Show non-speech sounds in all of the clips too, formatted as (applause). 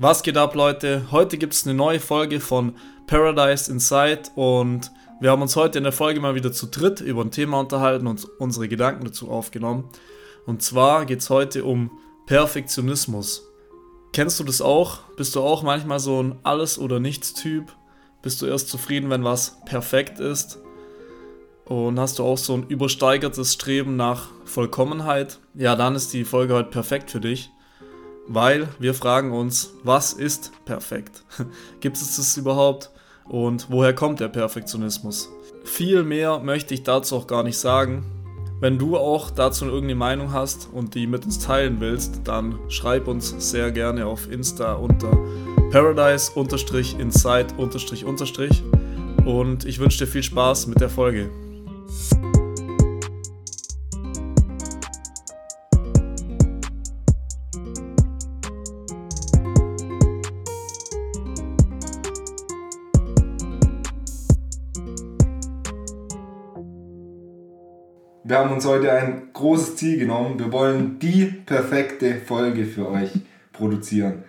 Was geht ab, Leute? Heute gibt es eine neue Folge von Paradise Inside und wir haben uns heute in der Folge mal wieder zu dritt über ein Thema unterhalten und unsere Gedanken dazu aufgenommen. Und zwar geht es heute um Perfektionismus. Kennst du das auch? Bist du auch manchmal so ein Alles- oder Nichts-Typ? Bist du erst zufrieden, wenn was perfekt ist? Und hast du auch so ein übersteigertes Streben nach Vollkommenheit? Ja, dann ist die Folge heute perfekt für dich weil wir fragen uns, was ist perfekt? (laughs) Gibt es das überhaupt? Und woher kommt der Perfektionismus? Viel mehr möchte ich dazu auch gar nicht sagen. Wenn du auch dazu irgendeine Meinung hast und die mit uns teilen willst, dann schreib uns sehr gerne auf Insta unter paradise-inside- und ich wünsche dir viel Spaß mit der Folge. Wir haben uns heute ein großes Ziel genommen. Wir wollen die perfekte Folge für euch produzieren.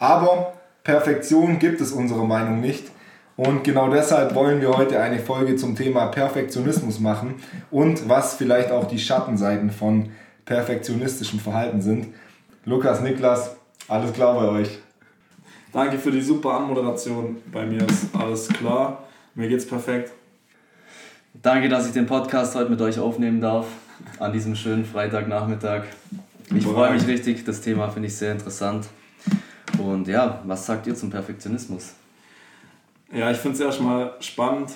Aber Perfektion gibt es unserer Meinung nicht. Und genau deshalb wollen wir heute eine Folge zum Thema Perfektionismus machen und was vielleicht auch die Schattenseiten von perfektionistischem Verhalten sind. Lukas, Niklas, alles klar bei euch? Danke für die super Anmoderation. Bei mir ist alles klar. Mir geht's perfekt. Danke, dass ich den Podcast heute mit euch aufnehmen darf, an diesem schönen Freitagnachmittag. Ich freue mich richtig, das Thema finde ich sehr interessant. Und ja, was sagt ihr zum Perfektionismus? Ja, ich finde es erstmal spannend,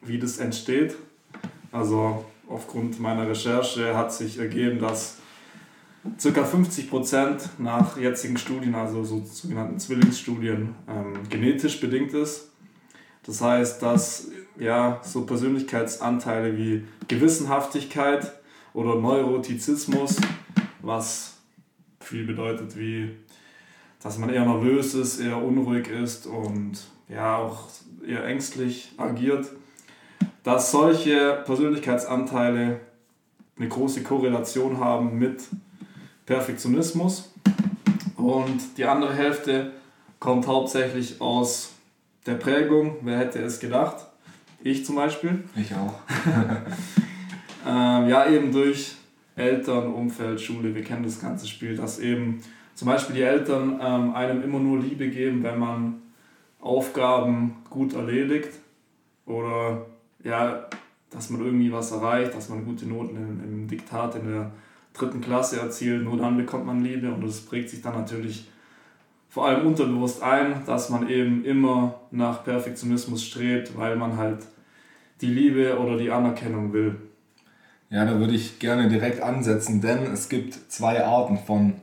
wie das entsteht. Also aufgrund meiner Recherche hat sich ergeben, dass ca. 50% nach jetzigen Studien, also so sogenannten Zwillingsstudien, ähm, genetisch bedingt ist. Das heißt, dass ja, so Persönlichkeitsanteile wie Gewissenhaftigkeit oder Neurotizismus, was viel bedeutet wie, dass man eher nervös ist, eher unruhig ist und ja auch eher ängstlich agiert, dass solche Persönlichkeitsanteile eine große Korrelation haben mit Perfektionismus. Und die andere Hälfte kommt hauptsächlich aus der Prägung, wer hätte es gedacht, ich zum Beispiel. Ich auch. (laughs) ähm, ja, eben durch Eltern, Umfeld, Schule, wir kennen das ganze Spiel, dass eben zum Beispiel die Eltern ähm, einem immer nur Liebe geben, wenn man Aufgaben gut erledigt oder ja, dass man irgendwie was erreicht, dass man gute Noten im, im Diktat in der dritten Klasse erzielt, nur dann bekommt man Liebe und das prägt sich dann natürlich vor allem unterbewusst ein, dass man eben immer nach Perfektionismus strebt, weil man halt die Liebe oder die Anerkennung will. Ja, da würde ich gerne direkt ansetzen, denn es gibt zwei Arten von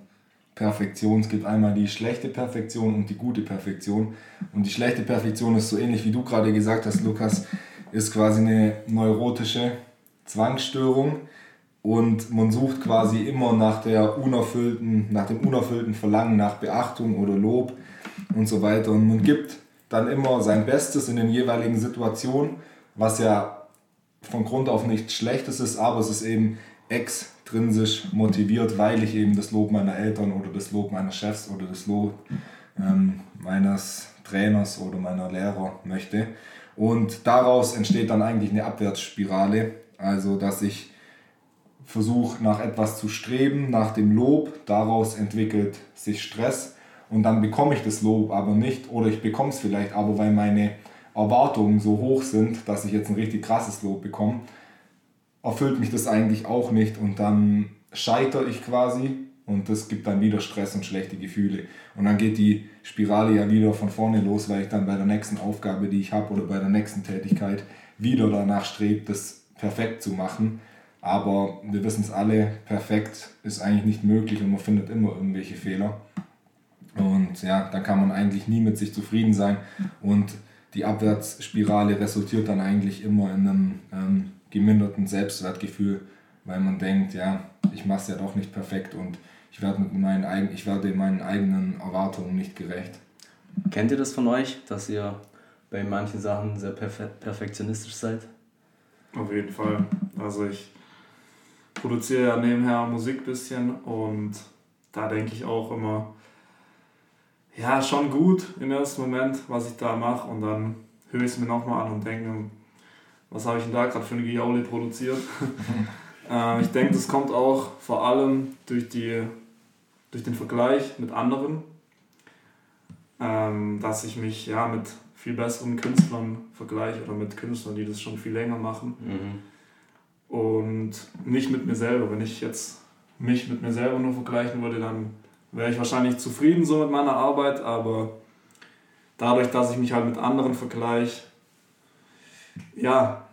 Perfektion. Es gibt einmal die schlechte Perfektion und die gute Perfektion. Und die schlechte Perfektion ist so ähnlich wie du gerade gesagt hast, Lukas, ist quasi eine neurotische Zwangsstörung und man sucht quasi immer nach der unerfüllten, nach dem unerfüllten Verlangen nach Beachtung oder Lob und so weiter. Und man gibt dann immer sein Bestes in den jeweiligen Situationen was ja von Grund auf nichts Schlechtes ist, aber es ist eben extrinsisch motiviert, weil ich eben das Lob meiner Eltern oder das Lob meiner Chefs oder das Lob ähm, meines Trainers oder meiner Lehrer möchte. Und daraus entsteht dann eigentlich eine Abwärtsspirale, also dass ich versuche nach etwas zu streben, nach dem Lob, daraus entwickelt sich Stress. Und dann bekomme ich das Lob aber nicht. Oder ich bekomme es vielleicht aber, weil meine Erwartungen so hoch sind, dass ich jetzt ein richtig krasses Lob bekomme, erfüllt mich das eigentlich auch nicht und dann scheitere ich quasi und das gibt dann wieder Stress und schlechte Gefühle. Und dann geht die Spirale ja wieder von vorne los, weil ich dann bei der nächsten Aufgabe, die ich habe oder bei der nächsten Tätigkeit wieder danach strebe, das perfekt zu machen. Aber wir wissen es alle, perfekt ist eigentlich nicht möglich und man findet immer irgendwelche Fehler. Und ja, da kann man eigentlich nie mit sich zufrieden sein. Und die Abwärtsspirale resultiert dann eigentlich immer in einem ähm, geminderten Selbstwertgefühl, weil man denkt, ja, ich mache es ja doch nicht perfekt und ich werde, mit meinen, ich werde meinen eigenen Erwartungen nicht gerecht. Kennt ihr das von euch, dass ihr bei manchen Sachen sehr perfe perfektionistisch seid? Auf jeden Fall. Also ich produziere ja nebenher Musik ein bisschen und da denke ich auch immer, ja, schon gut im ersten Moment, was ich da mache. Und dann höre ich es mir nochmal an und denke was habe ich denn da gerade für eine Giauli produziert? (laughs) äh, ich denke, das kommt auch vor allem durch, die, durch den Vergleich mit anderen, ähm, dass ich mich ja mit viel besseren Künstlern vergleiche oder mit Künstlern, die das schon viel länger machen. Mhm. Und nicht mit mir selber. Wenn ich jetzt mich mit mir selber nur vergleichen würde, dann wäre ich wahrscheinlich zufrieden so mit meiner Arbeit, aber dadurch, dass ich mich halt mit anderen vergleiche, ja,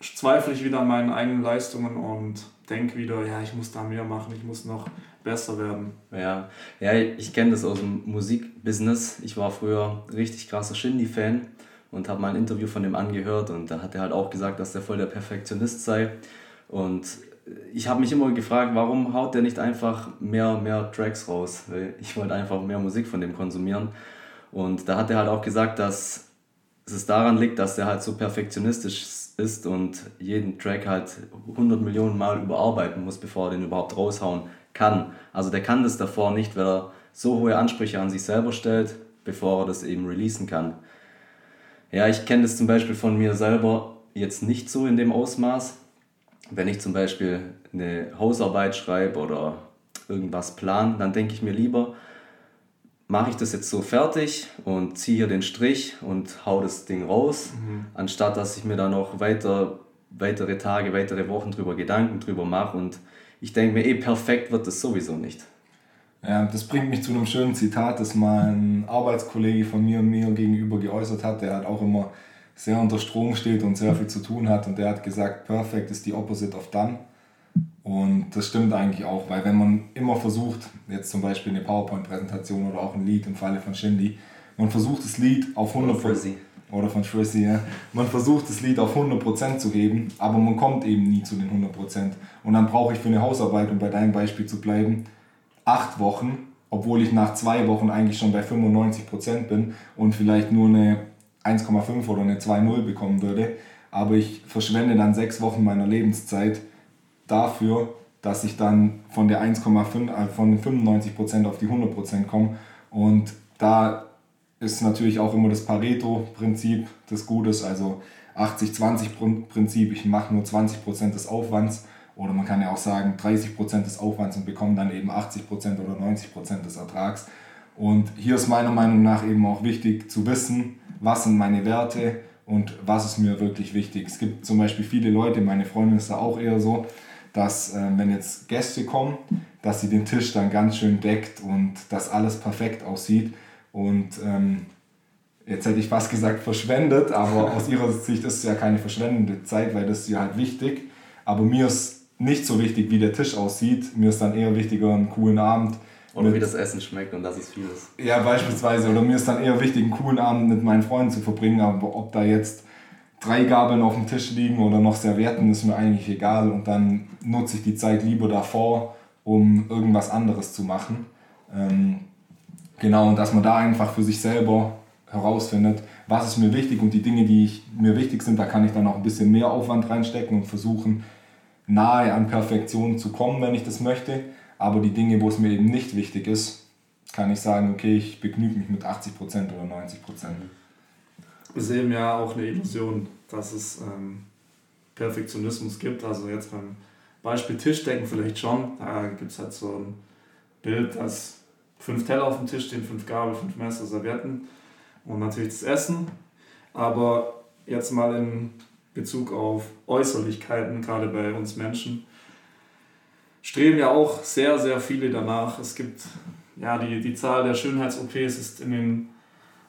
zweifle ich wieder an meinen eigenen Leistungen und denke wieder, ja, ich muss da mehr machen, ich muss noch besser werden. Ja, ja ich kenne das aus dem Musikbusiness. Ich war früher richtig krasser Shindy-Fan und habe mal ein Interview von dem angehört und da hat er halt auch gesagt, dass der voll der Perfektionist sei. Und ich habe mich immer gefragt, warum haut der nicht einfach mehr, mehr Tracks raus? Ich wollte einfach mehr Musik von dem konsumieren. Und da hat er halt auch gesagt, dass es daran liegt, dass er halt so perfektionistisch ist und jeden Track halt 100 Millionen Mal überarbeiten muss, bevor er den überhaupt raushauen kann. Also der kann das davor nicht, weil er so hohe Ansprüche an sich selber stellt, bevor er das eben releasen kann. Ja, ich kenne das zum Beispiel von mir selber jetzt nicht so in dem Ausmaß. Wenn ich zum Beispiel eine Hausarbeit schreibe oder irgendwas plan, dann denke ich mir lieber, mache ich das jetzt so fertig und ziehe hier den Strich und hau das Ding raus, mhm. anstatt dass ich mir da noch weiter, weitere Tage, weitere Wochen drüber Gedanken drüber mache und ich denke mir, eh perfekt wird das sowieso nicht. Ja, das bringt mich zu einem schönen Zitat, das mal ein Arbeitskollege von mir mir gegenüber geäußert hat, der halt auch immer sehr unter Strom steht und sehr viel zu tun hat und der hat gesagt, perfect ist die opposite of done. Und das stimmt eigentlich auch, weil wenn man immer versucht, jetzt zum Beispiel eine PowerPoint-Präsentation oder auch ein Lied im Falle von Shindy, man versucht das Lied auf 100 Prozent oder von Shrizzy, ja. Man versucht das Lied auf 100% zu heben, aber man kommt eben nie zu den 100%. Und dann brauche ich für eine Hausarbeit, um bei deinem Beispiel zu bleiben, acht Wochen, obwohl ich nach zwei Wochen eigentlich schon bei 95% bin und vielleicht nur eine 1,5 oder eine 2,0 bekommen würde. Aber ich verschwende dann sechs Wochen meiner Lebenszeit dafür, dass ich dann von der 1,5, äh, von den 95% auf die 100% komme. Und da ist natürlich auch immer das Pareto-Prinzip des Gutes, also 80-20-Prinzip, ich mache nur 20% des Aufwands. Oder man kann ja auch sagen 30% des Aufwands und bekomme dann eben 80% oder 90% des Ertrags. Und hier ist meiner Meinung nach eben auch wichtig zu wissen, was sind meine Werte und was ist mir wirklich wichtig. Es gibt zum Beispiel viele Leute, meine Freundin ist da auch eher so, dass äh, wenn jetzt Gäste kommen, dass sie den Tisch dann ganz schön deckt und dass alles perfekt aussieht. Und ähm, jetzt hätte ich fast gesagt verschwendet, aber (laughs) aus ihrer Sicht ist es ja keine verschwendende Zeit, weil das ist ja halt wichtig. Aber mir ist nicht so wichtig, wie der Tisch aussieht. Mir ist dann eher wichtiger, einen coolen Abend. Oder wie das Essen schmeckt und dass es viel ist. Ja, beispielsweise. Oder mir ist dann eher wichtig, einen coolen Abend mit meinen Freunden zu verbringen. Aber ob da jetzt drei Gabeln auf dem Tisch liegen oder noch Servietten, ist mir eigentlich egal. Und dann nutze ich die Zeit lieber davor, um irgendwas anderes zu machen. Ähm, genau, und dass man da einfach für sich selber herausfindet, was ist mir wichtig und die Dinge, die ich, mir wichtig sind, da kann ich dann auch ein bisschen mehr Aufwand reinstecken und versuchen, nahe an Perfektion zu kommen, wenn ich das möchte. Aber die Dinge, wo es mir eben nicht wichtig ist, kann ich sagen, okay, ich begnüge mich mit 80% oder 90% ist eben ja auch eine Illusion, dass es ähm, Perfektionismus gibt. Also jetzt beim Beispiel Tischdecken vielleicht schon. Da gibt es halt so ein Bild, dass fünf Teller auf dem Tisch stehen, fünf Gabel, fünf Messer, Servietten und natürlich das Essen. Aber jetzt mal in Bezug auf Äußerlichkeiten, gerade bei uns Menschen, streben ja auch sehr, sehr viele danach. Es gibt ja die, die Zahl der Schönheits-OPs ist in den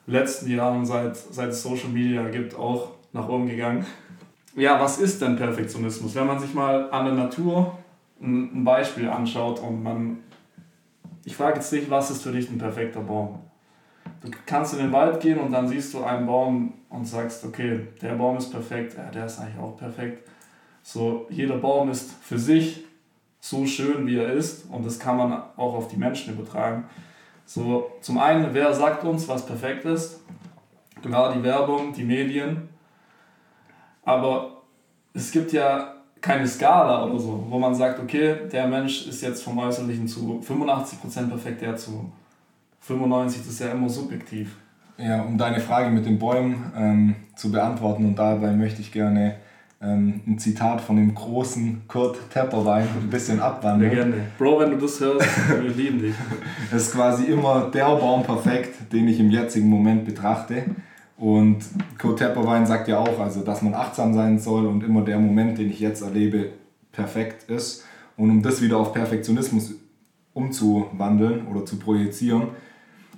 letzten Jahren, seit, seit es Social Media gibt, auch nach oben gegangen. Ja, was ist denn Perfektionismus? Wenn man sich mal an der Natur ein Beispiel anschaut und man, ich frage jetzt nicht, was ist für dich ein perfekter Baum? Du kannst in den Wald gehen und dann siehst du einen Baum und sagst, okay, der Baum ist perfekt, ja, der ist eigentlich auch perfekt. So, jeder Baum ist für sich so schön, wie er ist und das kann man auch auf die Menschen übertragen. So, zum einen, wer sagt uns, was perfekt ist? Klar, die Werbung, die Medien. Aber es gibt ja keine Skala oder so, wo man sagt, okay, der Mensch ist jetzt vom Äußerlichen zu 85% perfekt, der zu 95, das ist ja immer subjektiv. Ja, um deine Frage mit den Bäumen ähm, zu beantworten und dabei möchte ich gerne ähm, ein Zitat von dem großen Kurt Tepperwein ein bisschen abwandeln. Ja, gerne. Bro, wenn du das hörst, wir lieben dich. (laughs) Es ist quasi immer der Baum perfekt, den ich im jetzigen Moment betrachte. Und Kurt Tepperwein sagt ja auch, also, dass man achtsam sein soll und immer der Moment, den ich jetzt erlebe, perfekt ist. Und um das wieder auf Perfektionismus umzuwandeln oder zu projizieren,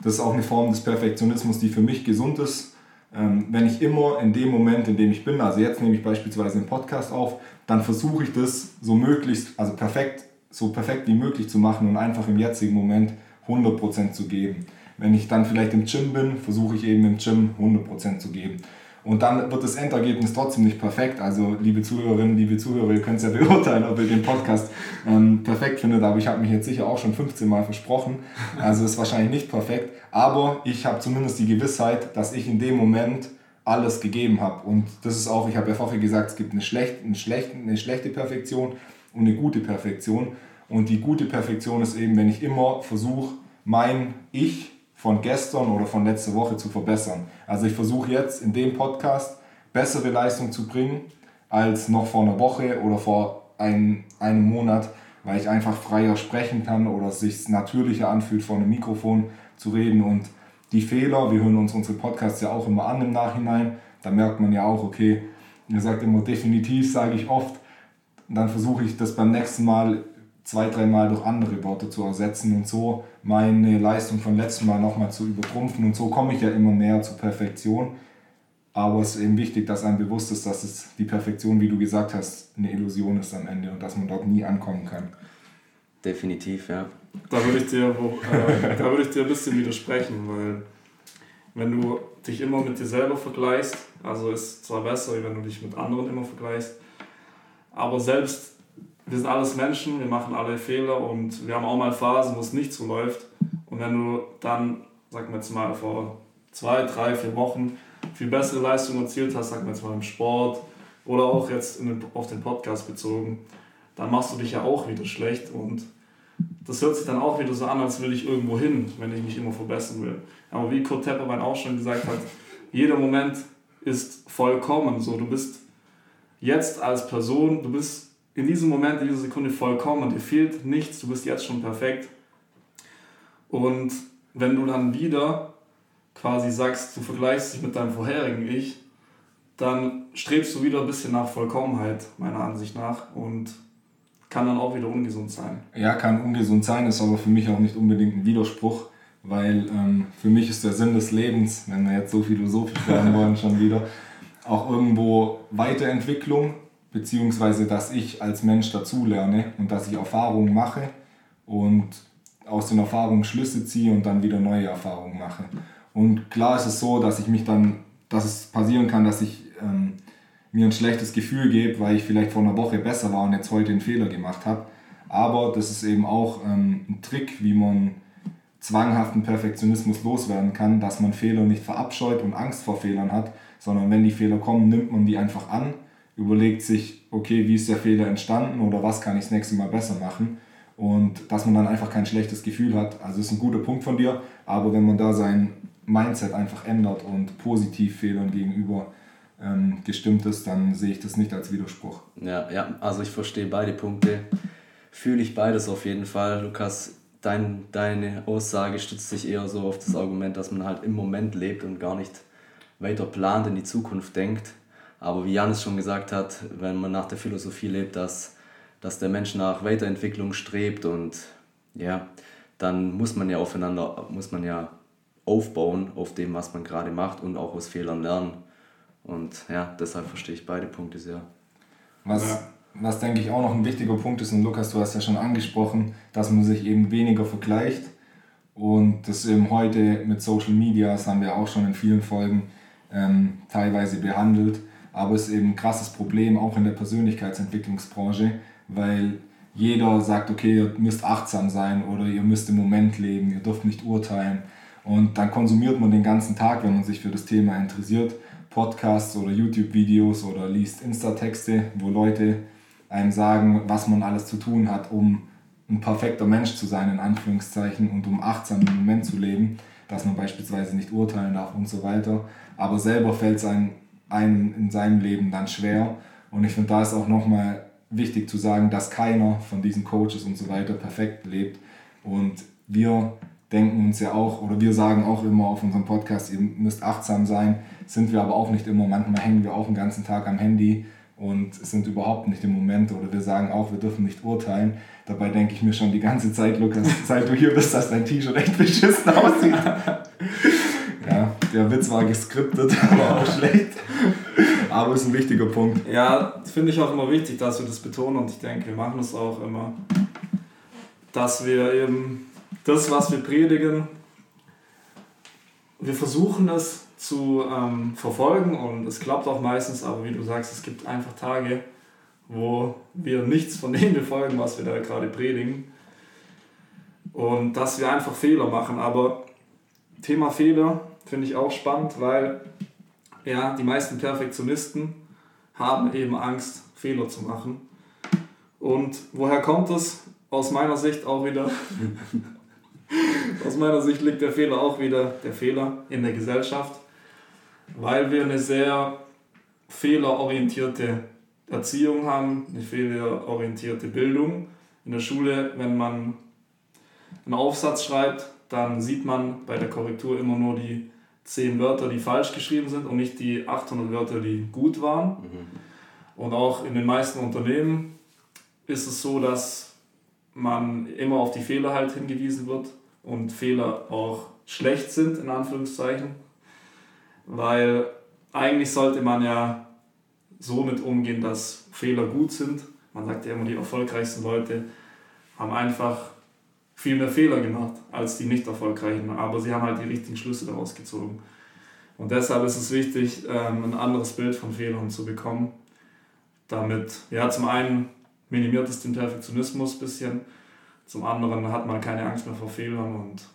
das ist auch eine Form des Perfektionismus, die für mich gesund ist wenn ich immer in dem Moment, in dem ich bin, also jetzt nehme ich beispielsweise einen Podcast auf, dann versuche ich das so möglichst, also perfekt, so perfekt wie möglich zu machen und einfach im jetzigen Moment 100% zu geben. Wenn ich dann vielleicht im Gym bin, versuche ich eben im Gym 100% zu geben. Und dann wird das Endergebnis trotzdem nicht perfekt. Also, liebe Zuhörerinnen, liebe Zuhörer, ihr könnt es ja (laughs) beurteilen, ob ihr den Podcast ähm, perfekt findet. Aber ich habe mich jetzt sicher auch schon 15 Mal versprochen. Also, ist wahrscheinlich nicht perfekt. Aber ich habe zumindest die Gewissheit, dass ich in dem Moment alles gegeben habe. Und das ist auch, ich habe ja vorher gesagt, es gibt eine schlechte, eine, schlechte, eine schlechte Perfektion und eine gute Perfektion. Und die gute Perfektion ist eben, wenn ich immer versuche, mein Ich von gestern oder von letzter Woche zu verbessern. Also ich versuche jetzt in dem Podcast bessere Leistung zu bringen als noch vor einer Woche oder vor ein, einem Monat, weil ich einfach freier sprechen kann oder es sich natürlicher anfühlt, vor einem Mikrofon zu reden. Und die Fehler, wir hören uns unsere Podcasts ja auch immer an im Nachhinein, da merkt man ja auch, okay, ihr sagt immer definitiv, sage ich oft, dann versuche ich das beim nächsten Mal zwei, dreimal durch andere Worte zu ersetzen und so meine Leistung von letztem Mal nochmal zu übertrumpfen. Und so komme ich ja immer näher zur Perfektion. Aber es ist eben wichtig, dass einem bewusst ist, dass es die Perfektion, wie du gesagt hast, eine Illusion ist am Ende und dass man dort nie ankommen kann. Definitiv, ja. Da würde ich dir, äh, da würde ich dir ein bisschen widersprechen, weil wenn du dich immer mit dir selber vergleichst, also ist zwar besser, wenn du dich mit anderen immer vergleichst, aber selbst wir sind alles Menschen, wir machen alle Fehler und wir haben auch mal Phasen, wo es nicht so läuft. Und wenn du dann, sagen wir jetzt mal, vor zwei, drei, vier Wochen viel bessere Leistung erzielt hast, sagen wir jetzt mal im Sport oder auch jetzt den, auf den Podcast bezogen, dann machst du dich ja auch wieder schlecht und das hört sich dann auch wieder so an, als will ich irgendwo hin, wenn ich mich immer verbessern will. Aber wie Kurt Tepperwein auch schon gesagt hat, jeder Moment ist vollkommen. So, du bist jetzt als Person, du bist in diesem Moment, in dieser Sekunde vollkommen und dir fehlt nichts, du bist jetzt schon perfekt. Und wenn du dann wieder quasi sagst, du vergleichst dich mit deinem vorherigen Ich, dann strebst du wieder ein bisschen nach Vollkommenheit, meiner Ansicht nach, und kann dann auch wieder ungesund sein. Ja, kann ungesund sein, ist aber für mich auch nicht unbedingt ein Widerspruch, weil ähm, für mich ist der Sinn des Lebens, wenn wir jetzt so philosophisch werden wollen, (laughs) schon wieder, auch irgendwo Weiterentwicklung beziehungsweise dass ich als Mensch dazulerne und dass ich Erfahrungen mache und aus den Erfahrungen Schlüsse ziehe und dann wieder neue Erfahrungen mache. Und klar ist es so, dass ich mich dann, dass es passieren kann, dass ich ähm, mir ein schlechtes Gefühl gebe, weil ich vielleicht vor einer Woche besser war und jetzt heute einen Fehler gemacht habe. Aber das ist eben auch ähm, ein Trick, wie man zwanghaften Perfektionismus loswerden kann, dass man Fehler nicht verabscheut und Angst vor Fehlern hat, sondern wenn die Fehler kommen, nimmt man die einfach an überlegt sich, okay, wie ist der Fehler entstanden oder was kann ich das nächste Mal besser machen. Und dass man dann einfach kein schlechtes Gefühl hat. Also ist ein guter Punkt von dir, aber wenn man da sein Mindset einfach ändert und positiv Fehlern gegenüber ähm, gestimmt ist, dann sehe ich das nicht als Widerspruch. Ja, ja, also ich verstehe beide Punkte. Fühle ich beides auf jeden Fall. Lukas, dein, deine Aussage stützt sich eher so auf das Argument, dass man halt im Moment lebt und gar nicht weiter plant, in die Zukunft denkt. Aber wie Janis schon gesagt hat, wenn man nach der Philosophie lebt, dass, dass der Mensch nach Weiterentwicklung strebt und ja, dann muss man ja aufeinander, muss man ja aufbauen auf dem, was man gerade macht und auch aus Fehlern lernen. Und ja, deshalb verstehe ich beide Punkte sehr. Was, ja. was denke ich auch noch ein wichtiger Punkt ist, und Lukas, du hast ja schon angesprochen, dass man sich eben weniger vergleicht. Und das eben heute mit Social Media, das haben wir auch schon in vielen Folgen ähm, teilweise behandelt, aber es ist eben ein krasses Problem, auch in der Persönlichkeitsentwicklungsbranche, weil jeder sagt, okay, ihr müsst achtsam sein oder ihr müsst im Moment leben, ihr dürft nicht urteilen. Und dann konsumiert man den ganzen Tag, wenn man sich für das Thema interessiert, Podcasts oder YouTube-Videos oder liest Insta-Texte, wo Leute einem sagen, was man alles zu tun hat, um ein perfekter Mensch zu sein, in Anführungszeichen, und um achtsam im Moment zu leben, dass man beispielsweise nicht urteilen darf und so weiter. Aber selber fällt es einem, einem in seinem Leben dann schwer. Und ich finde, da ist auch nochmal wichtig zu sagen, dass keiner von diesen Coaches und so weiter perfekt lebt. Und wir denken uns ja auch, oder wir sagen auch immer auf unserem Podcast, ihr müsst achtsam sein, sind wir aber auch nicht immer. Manchmal hängen wir auch den ganzen Tag am Handy und sind überhaupt nicht im Moment oder wir sagen auch, wir dürfen nicht urteilen. Dabei denke ich mir schon die ganze Zeit, Lukas, (laughs) seit du hier bist, dass dein T-Shirt echt beschissen aussieht. (laughs) der Witz war geskriptet, (laughs) aber auch schlecht. Aber ist ein wichtiger Punkt. Ja, finde ich auch immer wichtig, dass wir das betonen und ich denke, wir machen es auch immer, dass wir eben das, was wir predigen, wir versuchen es zu ähm, verfolgen und es klappt auch meistens, aber wie du sagst, es gibt einfach Tage, wo wir nichts von dem befolgen, was wir da gerade predigen und dass wir einfach Fehler machen. Aber Thema Fehler finde ich auch spannend, weil ja, die meisten Perfektionisten haben eben Angst, Fehler zu machen. Und woher kommt es? Aus meiner Sicht auch wieder. (laughs) aus meiner Sicht liegt der Fehler auch wieder, der Fehler in der Gesellschaft weil wir eine sehr fehlerorientierte Erziehung haben, eine fehlerorientierte Bildung. In der Schule, wenn man einen Aufsatz schreibt, dann sieht man bei der Korrektur immer nur die 10 Wörter, die falsch geschrieben sind und nicht die 800 Wörter, die gut waren. Mhm. Und auch in den meisten Unternehmen ist es so, dass man immer auf die Fehler halt hingewiesen wird und Fehler auch schlecht sind, in Anführungszeichen weil eigentlich sollte man ja so mit umgehen, dass Fehler gut sind. Man sagt ja immer, die erfolgreichsten Leute haben einfach viel mehr Fehler gemacht als die nicht erfolgreichen, aber sie haben halt die richtigen Schlüsse daraus gezogen. Und deshalb ist es wichtig, ähm, ein anderes Bild von Fehlern zu bekommen, damit, ja, zum einen minimiert es den Perfektionismus ein bisschen, zum anderen hat man keine Angst mehr vor Fehlern und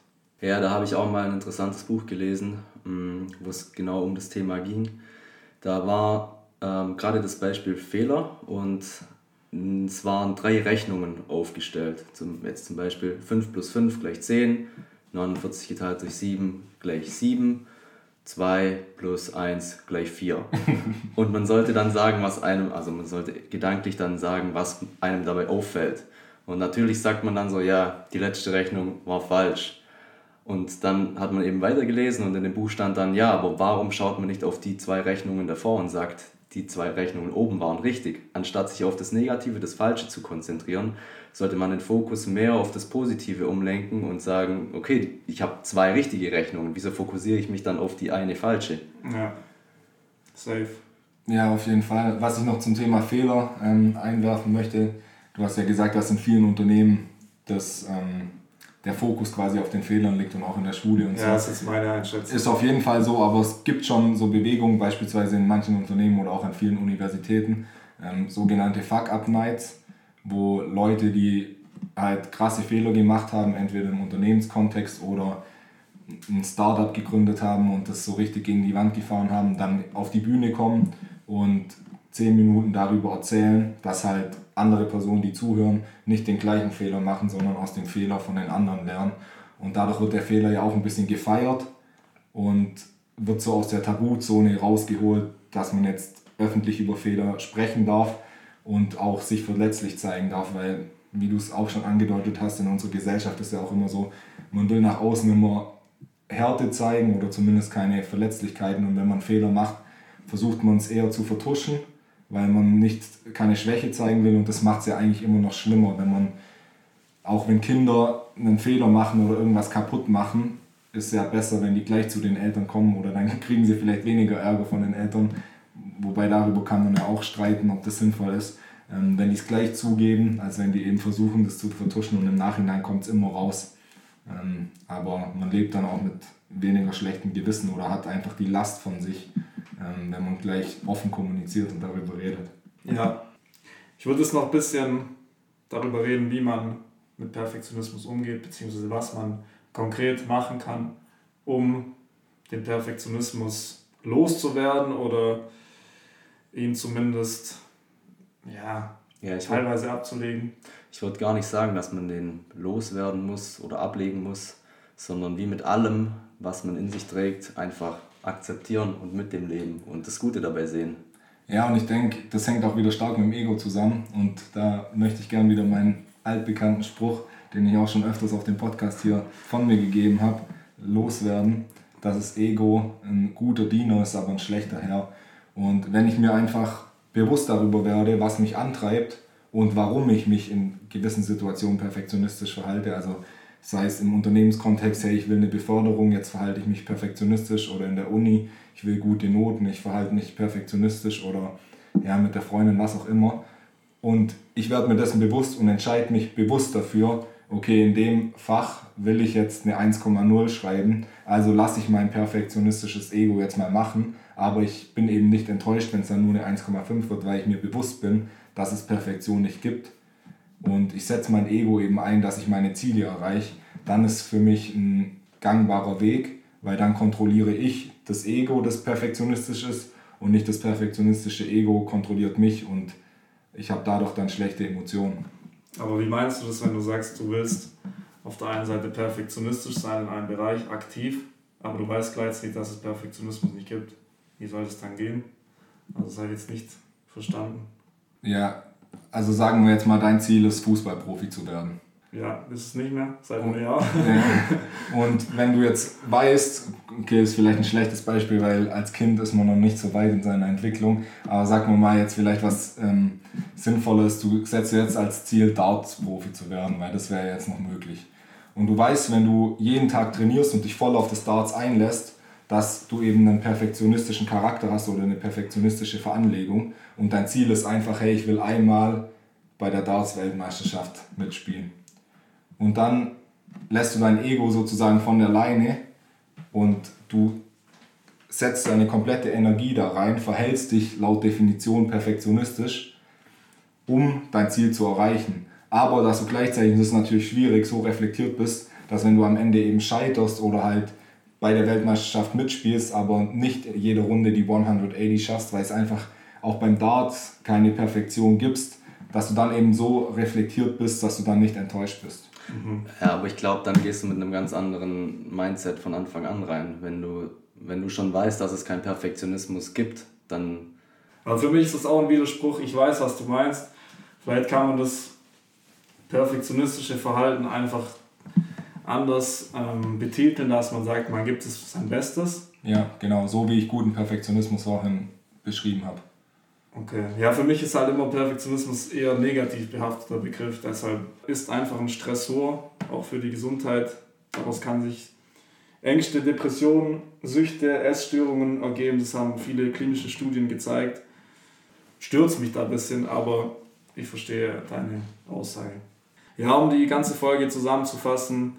ja, da habe ich auch mal ein interessantes Buch gelesen, mm, wo es genau um das Thema ging. Da war ähm, gerade das Beispiel Fehler und es waren drei Rechnungen aufgestellt. Zum, jetzt zum Beispiel 5 plus 5 gleich 10, 49 geteilt durch 7 gleich 7, 2 plus 1 gleich 4. (laughs) und man sollte dann sagen, was einem, also man sollte gedanklich dann sagen, was einem dabei auffällt. Und natürlich sagt man dann so, ja, die letzte Rechnung war falsch. Und dann hat man eben weitergelesen und in dem Buch stand dann, ja, aber warum schaut man nicht auf die zwei Rechnungen davor und sagt, die zwei Rechnungen oben waren richtig. Anstatt sich auf das Negative, das Falsche zu konzentrieren, sollte man den Fokus mehr auf das Positive umlenken und sagen, okay, ich habe zwei richtige Rechnungen, wieso fokussiere ich mich dann auf die eine falsche? Ja, safe. Ja, auf jeden Fall. Was ich noch zum Thema Fehler ähm, einwerfen möchte, du hast ja gesagt, dass in vielen Unternehmen das ähm, der Fokus quasi auf den Fehlern liegt und auch in der Schule und ja, so. Ja, das ist meine Einschätzung. Ist auf jeden Fall so, aber es gibt schon so Bewegungen, beispielsweise in manchen Unternehmen oder auch an vielen Universitäten, ähm, sogenannte Fuck-Up-Nights, wo Leute, die halt krasse Fehler gemacht haben, entweder im Unternehmenskontext oder ein Startup gegründet haben und das so richtig gegen die Wand gefahren haben, dann auf die Bühne kommen und zehn Minuten darüber erzählen, dass halt andere Personen, die zuhören, nicht den gleichen Fehler machen, sondern aus dem Fehler von den anderen lernen. Und dadurch wird der Fehler ja auch ein bisschen gefeiert und wird so aus der Tabuzone rausgeholt, dass man jetzt öffentlich über Fehler sprechen darf und auch sich verletzlich zeigen darf, weil, wie du es auch schon angedeutet hast, in unserer Gesellschaft ist ja auch immer so, man will nach außen immer Härte zeigen oder zumindest keine Verletzlichkeiten und wenn man Fehler macht, versucht man es eher zu vertuschen weil man nicht keine Schwäche zeigen will und das macht es ja eigentlich immer noch schlimmer, wenn man, auch wenn Kinder einen Fehler machen oder irgendwas kaputt machen, ist es ja besser, wenn die gleich zu den Eltern kommen oder dann (laughs) kriegen sie vielleicht weniger Ärger von den Eltern, wobei darüber kann man ja auch streiten, ob das sinnvoll ist, ähm, wenn die es gleich zugeben, als wenn die eben versuchen, das zu vertuschen und im Nachhinein kommt es immer raus. Ähm, aber man lebt dann auch mit weniger schlechtem Gewissen oder hat einfach die Last von sich, ähm, wenn man gleich offen kommuniziert und darüber redet. Ja, ich würde jetzt noch ein bisschen darüber reden, wie man mit Perfektionismus umgeht, beziehungsweise was man konkret machen kann, um den Perfektionismus loszuwerden oder ihn zumindest ja, ja, teilweise abzulegen. Ich würde gar nicht sagen, dass man den loswerden muss oder ablegen muss, sondern wie mit allem, was man in sich trägt, einfach akzeptieren und mit dem Leben und das Gute dabei sehen. Ja, und ich denke, das hängt auch wieder stark mit dem Ego zusammen. Und da möchte ich gerne wieder meinen altbekannten Spruch, den ich auch schon öfters auf dem Podcast hier von mir gegeben habe, loswerden, dass das Ego ein guter Diener ist, aber ein schlechter Herr. Und wenn ich mir einfach bewusst darüber werde, was mich antreibt und warum ich mich in gewissen Situationen perfektionistisch verhalte, also sei es im Unternehmenskontext, hey, ich will eine Beförderung, jetzt verhalte ich mich perfektionistisch oder in der Uni, ich will gute Noten, ich verhalte mich perfektionistisch oder ja, mit der Freundin, was auch immer. Und ich werde mir dessen bewusst und entscheide mich bewusst dafür, okay, in dem Fach will ich jetzt eine 1,0 schreiben, also lasse ich mein perfektionistisches Ego jetzt mal machen, aber ich bin eben nicht enttäuscht, wenn es dann nur eine 1,5 wird, weil ich mir bewusst bin, dass es Perfektion nicht gibt. Und ich setze mein Ego eben ein, dass ich meine Ziele erreiche. Dann ist für mich ein gangbarer Weg, weil dann kontrolliere ich das Ego, das perfektionistisch ist und nicht das perfektionistische Ego kontrolliert mich und ich habe dadurch dann schlechte Emotionen. Aber wie meinst du das, wenn du sagst, du willst auf der einen Seite perfektionistisch sein in einem Bereich, aktiv, aber du weißt gleichzeitig, dass es Perfektionismus nicht gibt? Wie soll das dann gehen? Also das habe ich jetzt nicht verstanden. Ja, also sagen wir jetzt mal, dein Ziel ist, Fußballprofi zu werden. Ja, ist es nicht mehr, seit einem Jahr. (laughs) Und wenn du jetzt weißt, okay, ist vielleicht ein schlechtes Beispiel, weil als Kind ist man noch nicht so weit in seiner Entwicklung, aber sag wir mal jetzt vielleicht was ähm, Sinnvolles, du setzt jetzt als Ziel, Darts-Profi zu werden, weil das wäre jetzt noch möglich. Und du weißt, wenn du jeden Tag trainierst und dich voll auf das Darts einlässt, dass du eben einen perfektionistischen Charakter hast oder eine perfektionistische Veranlegung und dein Ziel ist einfach, hey, ich will einmal bei der Darts-Weltmeisterschaft mitspielen und dann lässt du dein Ego sozusagen von der Leine und du setzt deine komplette Energie da rein, verhältst dich laut Definition perfektionistisch, um dein Ziel zu erreichen. Aber dass du gleichzeitig, das ist natürlich schwierig, so reflektiert bist, dass wenn du am Ende eben scheiterst oder halt bei der Weltmeisterschaft mitspielst, aber nicht jede Runde die 180 schaffst, weil es einfach auch beim Darts keine Perfektion gibt, dass du dann eben so reflektiert bist, dass du dann nicht enttäuscht bist. Mhm. Ja, aber ich glaube, dann gehst du mit einem ganz anderen Mindset von Anfang an rein. Wenn du, wenn du schon weißt, dass es keinen Perfektionismus gibt, dann. Also für mich ist das auch ein Widerspruch. Ich weiß, was du meinst. Vielleicht kann man das perfektionistische Verhalten einfach anders ähm, betiteln, dass man sagt, man gibt es sein Bestes. Ja, genau, so wie ich guten Perfektionismus vorhin beschrieben habe. Okay, ja, für mich ist halt immer Perfektionismus eher negativ behafteter Begriff. Deshalb ist einfach ein Stressor, auch für die Gesundheit. Daraus kann sich Ängste, Depressionen, Süchte, Essstörungen ergeben. Das haben viele klinische Studien gezeigt. Stürzt mich da ein bisschen, aber ich verstehe deine Aussage. Ja, um die ganze Folge zusammenzufassen,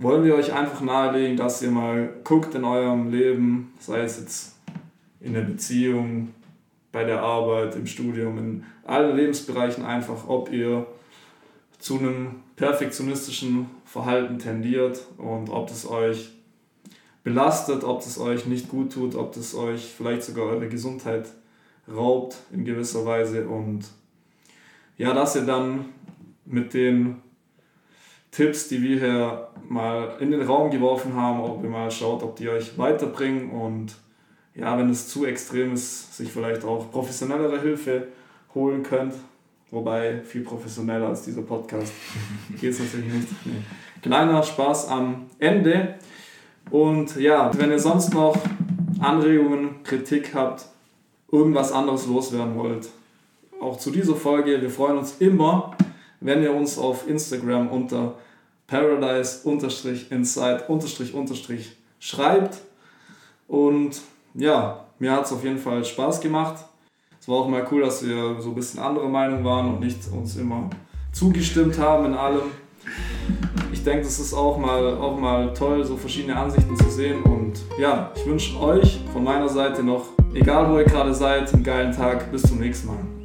wollen wir euch einfach nahelegen, dass ihr mal guckt in eurem Leben, sei es jetzt in der Beziehung, bei der Arbeit, im Studium, in allen Lebensbereichen einfach, ob ihr zu einem perfektionistischen Verhalten tendiert und ob es euch belastet, ob es euch nicht gut tut, ob es euch vielleicht sogar eure Gesundheit raubt in gewisser Weise. Und ja, dass ihr dann mit den Tipps, die wir hier mal in den Raum geworfen haben, ob ihr mal schaut, ob die euch weiterbringen und ja, wenn es zu extrem ist, sich vielleicht auch professionellere Hilfe holen könnt. Wobei viel professioneller als dieser Podcast (laughs) geht es natürlich nicht. Nee. Kleiner Spaß am Ende. Und ja, wenn ihr sonst noch Anregungen, Kritik habt, irgendwas anderes loswerden wollt, auch zu dieser Folge, wir freuen uns immer, wenn ihr uns auf Instagram unter paradise-inside- schreibt. Und ja, mir hat es auf jeden Fall Spaß gemacht. Es war auch mal cool, dass wir so ein bisschen andere Meinung waren und nicht uns immer zugestimmt haben in allem. Ich denke, das ist auch mal, auch mal toll, so verschiedene Ansichten zu sehen. Und ja, ich wünsche euch von meiner Seite noch, egal wo ihr gerade seid, einen geilen Tag. Bis zum nächsten Mal.